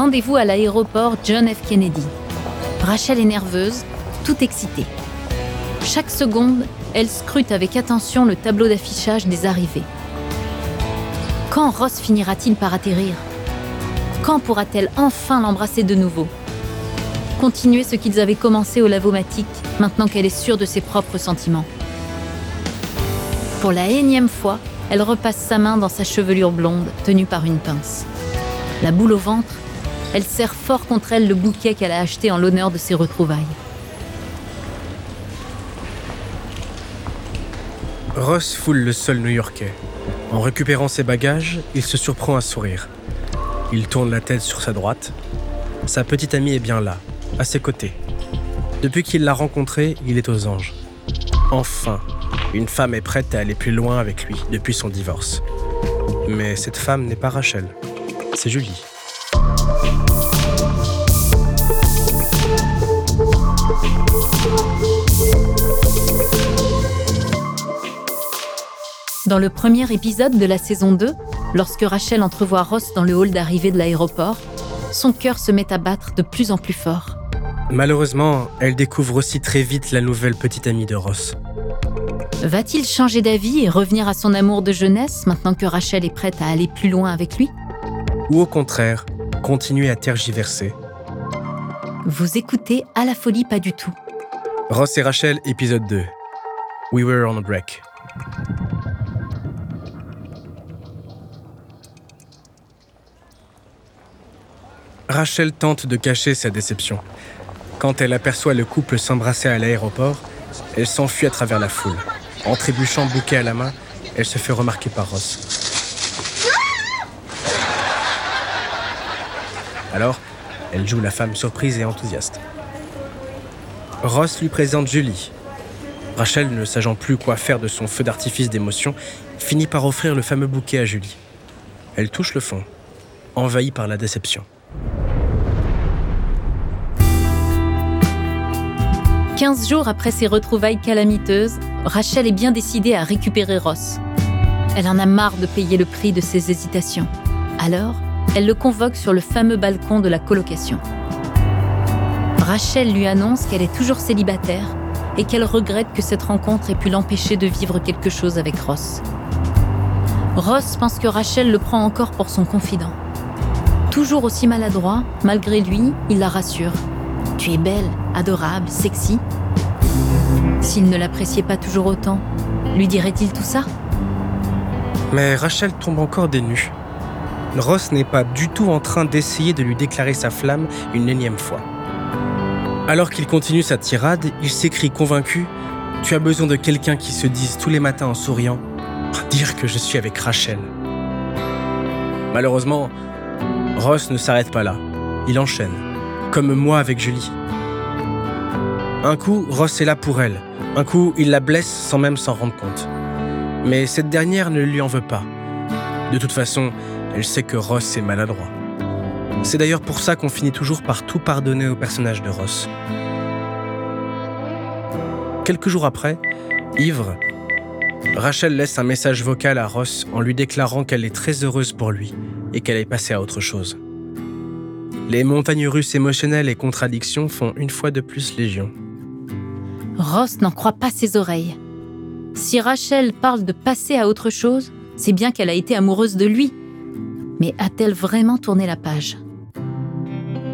Rendez-vous à l'aéroport John F. Kennedy. Rachel est nerveuse, tout excitée. Chaque seconde, elle scrute avec attention le tableau d'affichage des arrivées. Quand Ross finira-t-il par atterrir? Quand pourra-t-elle enfin l'embrasser de nouveau? Continuer ce qu'ils avaient commencé au lavomatique, maintenant qu'elle est sûre de ses propres sentiments. Pour la énième fois, elle repasse sa main dans sa chevelure blonde, tenue par une pince. La boule au ventre, elle serre fort contre elle le bouquet qu'elle a acheté en l'honneur de ses retrouvailles. Ross foule le sol new-yorkais. En récupérant ses bagages, il se surprend à sourire. Il tourne la tête sur sa droite. Sa petite amie est bien là, à ses côtés. Depuis qu'il l'a rencontrée, il est aux anges. Enfin, une femme est prête à aller plus loin avec lui depuis son divorce. Mais cette femme n'est pas Rachel, c'est Julie. Dans le premier épisode de la saison 2, lorsque Rachel entrevoit Ross dans le hall d'arrivée de l'aéroport, son cœur se met à battre de plus en plus fort. Malheureusement, elle découvre aussi très vite la nouvelle petite amie de Ross. Va-t-il changer d'avis et revenir à son amour de jeunesse maintenant que Rachel est prête à aller plus loin avec lui? Ou au contraire, continuer à tergiverser Vous écoutez À la folie pas du tout. Ross et Rachel, épisode 2. We were on a break. Rachel tente de cacher sa déception. Quand elle aperçoit le couple s'embrasser à l'aéroport, elle s'enfuit à travers la foule. En trébuchant bouquet à la main, elle se fait remarquer par Ross. Alors, elle joue la femme surprise et enthousiaste. Ross lui présente Julie. Rachel, ne sachant plus quoi faire de son feu d'artifice d'émotion, finit par offrir le fameux bouquet à Julie. Elle touche le fond, envahie par la déception. 15 jours après ces retrouvailles calamiteuses, Rachel est bien décidée à récupérer Ross. Elle en a marre de payer le prix de ses hésitations. Alors, elle le convoque sur le fameux balcon de la colocation. Rachel lui annonce qu'elle est toujours célibataire et qu'elle regrette que cette rencontre ait pu l'empêcher de vivre quelque chose avec Ross. Ross pense que Rachel le prend encore pour son confident. Toujours aussi maladroit, malgré lui, il la rassure. Tu es belle, adorable, sexy. S'il ne l'appréciait pas toujours autant, lui dirait-il tout ça? Mais Rachel tombe encore des nues. Ross n'est pas du tout en train d'essayer de lui déclarer sa flamme une énième fois. Alors qu'il continue sa tirade, il s'écrie convaincu Tu as besoin de quelqu'un qui se dise tous les matins en souriant Dire que je suis avec Rachel. Malheureusement, Ross ne s'arrête pas là. Il enchaîne comme moi avec Julie. Un coup, Ross est là pour elle. Un coup, il la blesse sans même s'en rendre compte. Mais cette dernière ne lui en veut pas. De toute façon, elle sait que Ross est maladroit. C'est d'ailleurs pour ça qu'on finit toujours par tout pardonner au personnage de Ross. Quelques jours après, ivre, Rachel laisse un message vocal à Ross en lui déclarant qu'elle est très heureuse pour lui et qu'elle est passée à autre chose. Les montagnes russes émotionnelles et contradictions font une fois de plus légion. Ross n'en croit pas ses oreilles. Si Rachel parle de passer à autre chose, c'est bien qu'elle a été amoureuse de lui. Mais a-t-elle vraiment tourné la page?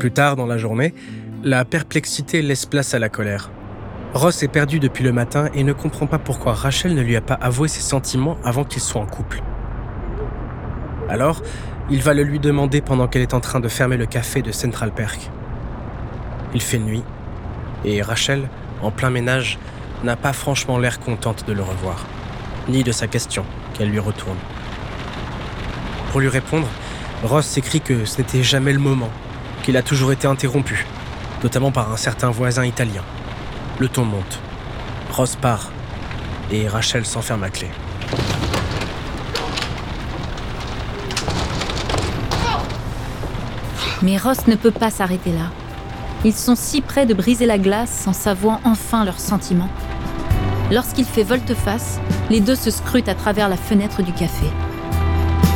Plus tard dans la journée, la perplexité laisse place à la colère. Ross est perdu depuis le matin et ne comprend pas pourquoi Rachel ne lui a pas avoué ses sentiments avant qu'ils soient en couple. Alors, il va le lui demander pendant qu'elle est en train de fermer le café de Central Perk. Il fait nuit, et Rachel, en plein ménage, n'a pas franchement l'air contente de le revoir, ni de sa question qu'elle lui retourne. Pour lui répondre, Ross s'écrit que ce n'était jamais le moment, qu'il a toujours été interrompu, notamment par un certain voisin italien. Le ton monte. Ross part, et Rachel s'enferme à clé. Mais Ross ne peut pas s'arrêter là. Ils sont si près de briser la glace en s'avouant enfin leurs sentiments. Lorsqu'il fait volte-face, les deux se scrutent à travers la fenêtre du café.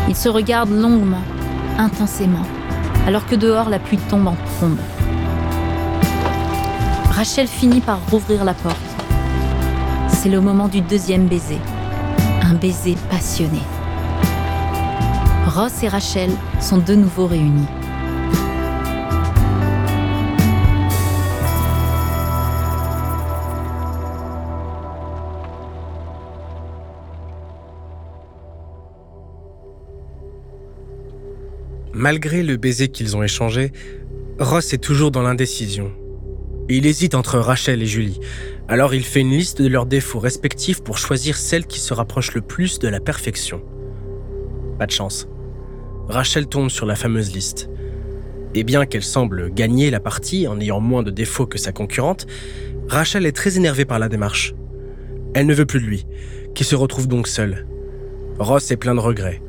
Ils se regardent longuement, intensément, alors que dehors la pluie tombe en trombe. Rachel finit par rouvrir la porte. C'est le moment du deuxième baiser. Un baiser passionné. Ross et Rachel sont de nouveau réunis. Malgré le baiser qu'ils ont échangé, Ross est toujours dans l'indécision. Il hésite entre Rachel et Julie, alors il fait une liste de leurs défauts respectifs pour choisir celle qui se rapproche le plus de la perfection. Pas de chance. Rachel tombe sur la fameuse liste. Et bien qu'elle semble gagner la partie en ayant moins de défauts que sa concurrente, Rachel est très énervée par la démarche. Elle ne veut plus de lui, qui se retrouve donc seul. Ross est plein de regrets.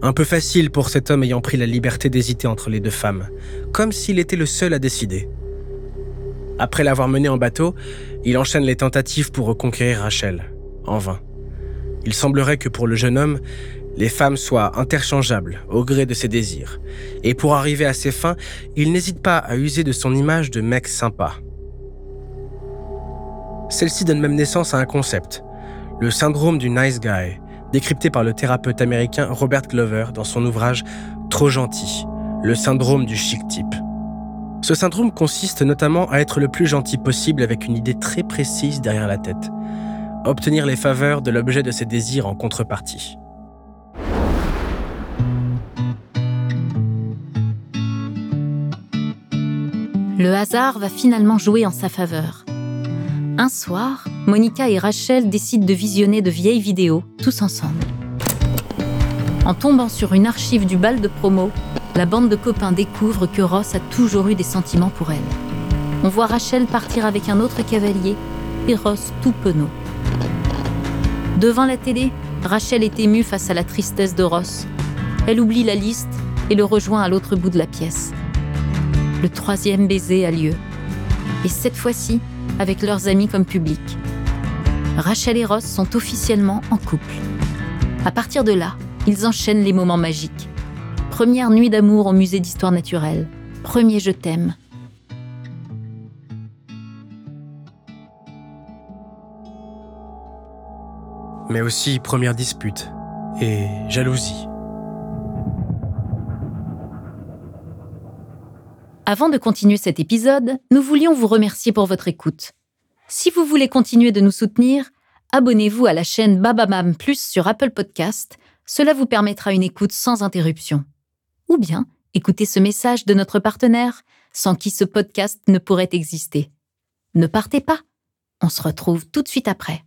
Un peu facile pour cet homme ayant pris la liberté d'hésiter entre les deux femmes, comme s'il était le seul à décider. Après l'avoir mené en bateau, il enchaîne les tentatives pour reconquérir Rachel, en vain. Il semblerait que pour le jeune homme, les femmes soient interchangeables au gré de ses désirs, et pour arriver à ses fins, il n'hésite pas à user de son image de mec sympa. Celle-ci donne même naissance à un concept, le syndrome du nice guy, décrypté par le thérapeute américain Robert Glover dans son ouvrage Trop gentil, le syndrome du chic type. Ce syndrome consiste notamment à être le plus gentil possible avec une idée très précise derrière la tête. Obtenir les faveurs de l'objet de ses désirs en contrepartie. Le hasard va finalement jouer en sa faveur. Un soir, Monica et Rachel décident de visionner de vieilles vidéos, tous ensemble. En tombant sur une archive du bal de promo, la bande de copains découvre que Ross a toujours eu des sentiments pour elle. On voit Rachel partir avec un autre cavalier et Ross tout penaud. Devant la télé, Rachel est émue face à la tristesse de Ross. Elle oublie la liste et le rejoint à l'autre bout de la pièce. Le troisième baiser a lieu. Et cette fois-ci, avec leurs amis comme public. Rachel et Ross sont officiellement en couple. À partir de là, ils enchaînent les moments magiques. Première nuit d'amour au musée d'histoire naturelle. Premier je t'aime. Mais aussi première dispute et jalousie. Avant de continuer cet épisode, nous voulions vous remercier pour votre écoute. Si vous voulez continuer de nous soutenir, abonnez-vous à la chaîne Babamam Plus sur Apple Podcast. Cela vous permettra une écoute sans interruption. Ou bien écoutez ce message de notre partenaire, sans qui ce podcast ne pourrait exister. Ne partez pas. On se retrouve tout de suite après.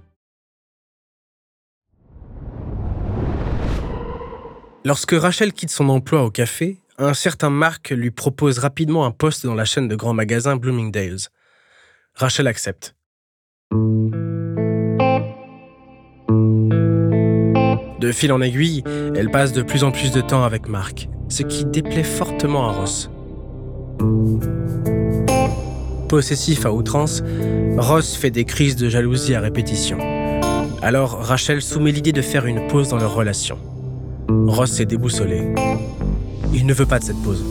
Lorsque Rachel quitte son emploi au café, un certain Mark lui propose rapidement un poste dans la chaîne de grands magasins Bloomingdale's. Rachel accepte. De fil en aiguille, elle passe de plus en plus de temps avec Mark, ce qui déplaît fortement à Ross. Possessif à outrance, Ross fait des crises de jalousie à répétition. Alors Rachel soumet l'idée de faire une pause dans leur relation. Ross est déboussolé. Il ne veut pas de cette pause.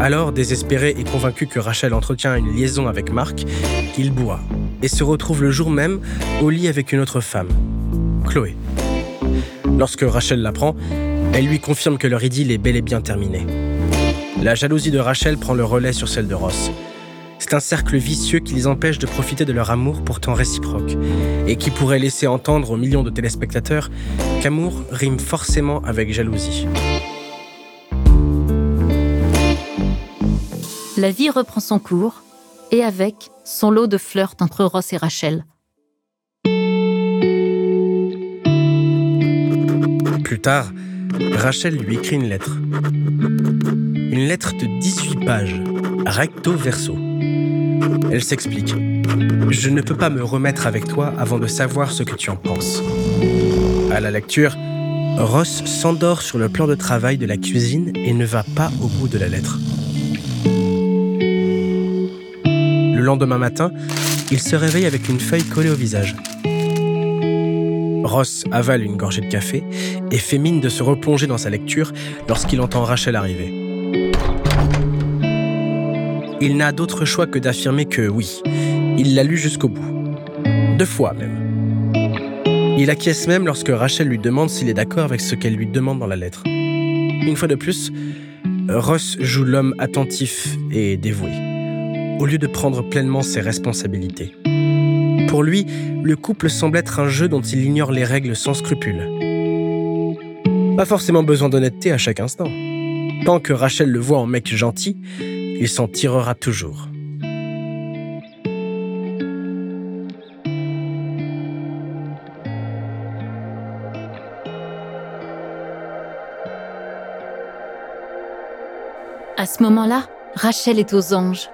Alors, désespéré et convaincu que Rachel entretient une liaison avec Mark, il boit et se retrouve le jour même au lit avec une autre femme, Chloé. Lorsque Rachel l'apprend, elle lui confirme que leur idylle est bel et bien terminée. La jalousie de Rachel prend le relais sur celle de Ross. C'est un cercle vicieux qui les empêche de profiter de leur amour pourtant réciproque, et qui pourrait laisser entendre aux millions de téléspectateurs qu'amour rime forcément avec jalousie. La vie reprend son cours, et avec son lot de flirts entre Ross et Rachel. Plus tard, Rachel lui écrit une lettre. Une lettre de 18 pages, recto verso. Elle s'explique. Je ne peux pas me remettre avec toi avant de savoir ce que tu en penses. À la lecture, Ross s'endort sur le plan de travail de la cuisine et ne va pas au bout de la lettre. Le lendemain matin, il se réveille avec une feuille collée au visage. Ross avale une gorgée de café et fait mine de se replonger dans sa lecture lorsqu'il entend Rachel arriver. Il n'a d'autre choix que d'affirmer que oui, il l'a lu jusqu'au bout. Deux fois même. Il acquiesce même lorsque Rachel lui demande s'il est d'accord avec ce qu'elle lui demande dans la lettre. Une fois de plus, Ross joue l'homme attentif et dévoué, au lieu de prendre pleinement ses responsabilités. Pour lui, le couple semble être un jeu dont il ignore les règles sans scrupules. Pas forcément besoin d'honnêteté à chaque instant. Tant que Rachel le voit en mec gentil, il s'en tirera toujours. À ce moment-là, Rachel est aux anges.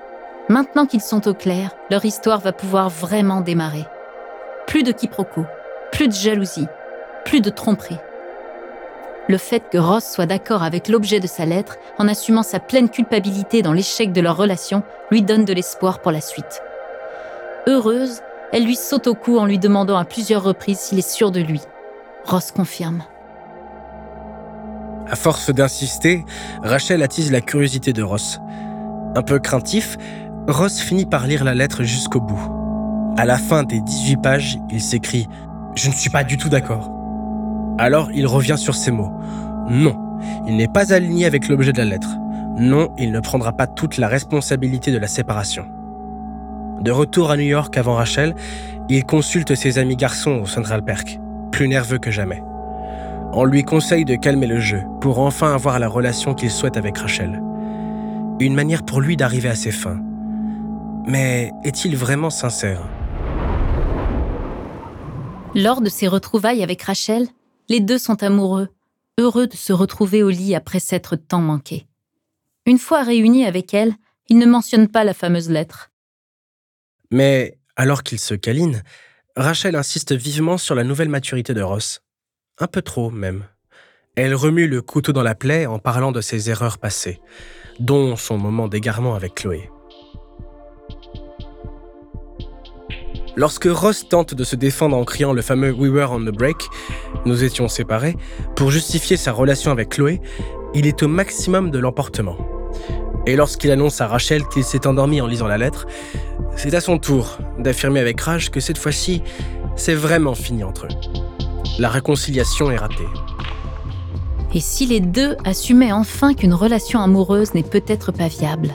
Maintenant qu'ils sont au clair, leur histoire va pouvoir vraiment démarrer. Plus de quiproquos, plus de jalousie, plus de tromperie. Le fait que Ross soit d'accord avec l'objet de sa lettre, en assumant sa pleine culpabilité dans l'échec de leur relation, lui donne de l'espoir pour la suite. Heureuse, elle lui saute au cou en lui demandant à plusieurs reprises s'il est sûr de lui. Ross confirme. À force d'insister, Rachel attise la curiosité de Ross. Un peu craintif, Ross finit par lire la lettre jusqu'au bout. À la fin des 18 pages, il s'écrie ⁇ Je ne suis pas du tout d'accord ⁇ Alors il revient sur ces mots. Non, il n'est pas aligné avec l'objet de la lettre. Non, il ne prendra pas toute la responsabilité de la séparation. De retour à New York avant Rachel, il consulte ses amis garçons au Central Park, plus nerveux que jamais. On lui conseille de calmer le jeu pour enfin avoir la relation qu'il souhaite avec Rachel. Une manière pour lui d'arriver à ses fins. Mais est-il vraiment sincère? Lors de ses retrouvailles avec Rachel, les deux sont amoureux, heureux de se retrouver au lit après s'être tant manqué. Une fois réunis avec elle, ils ne mentionnent pas la fameuse lettre. Mais alors qu'ils se câlinent, Rachel insiste vivement sur la nouvelle maturité de Ross. Un peu trop même. Elle remue le couteau dans la plaie en parlant de ses erreurs passées, dont son moment d'égarement avec Chloé. Lorsque Ross tente de se défendre en criant le fameux We were on the break, nous étions séparés, pour justifier sa relation avec Chloé, il est au maximum de l'emportement. Et lorsqu'il annonce à Rachel qu'il s'est endormi en lisant la lettre, c'est à son tour d'affirmer avec rage que cette fois-ci, c'est vraiment fini entre eux. La réconciliation est ratée. Et si les deux assumaient enfin qu'une relation amoureuse n'est peut-être pas viable?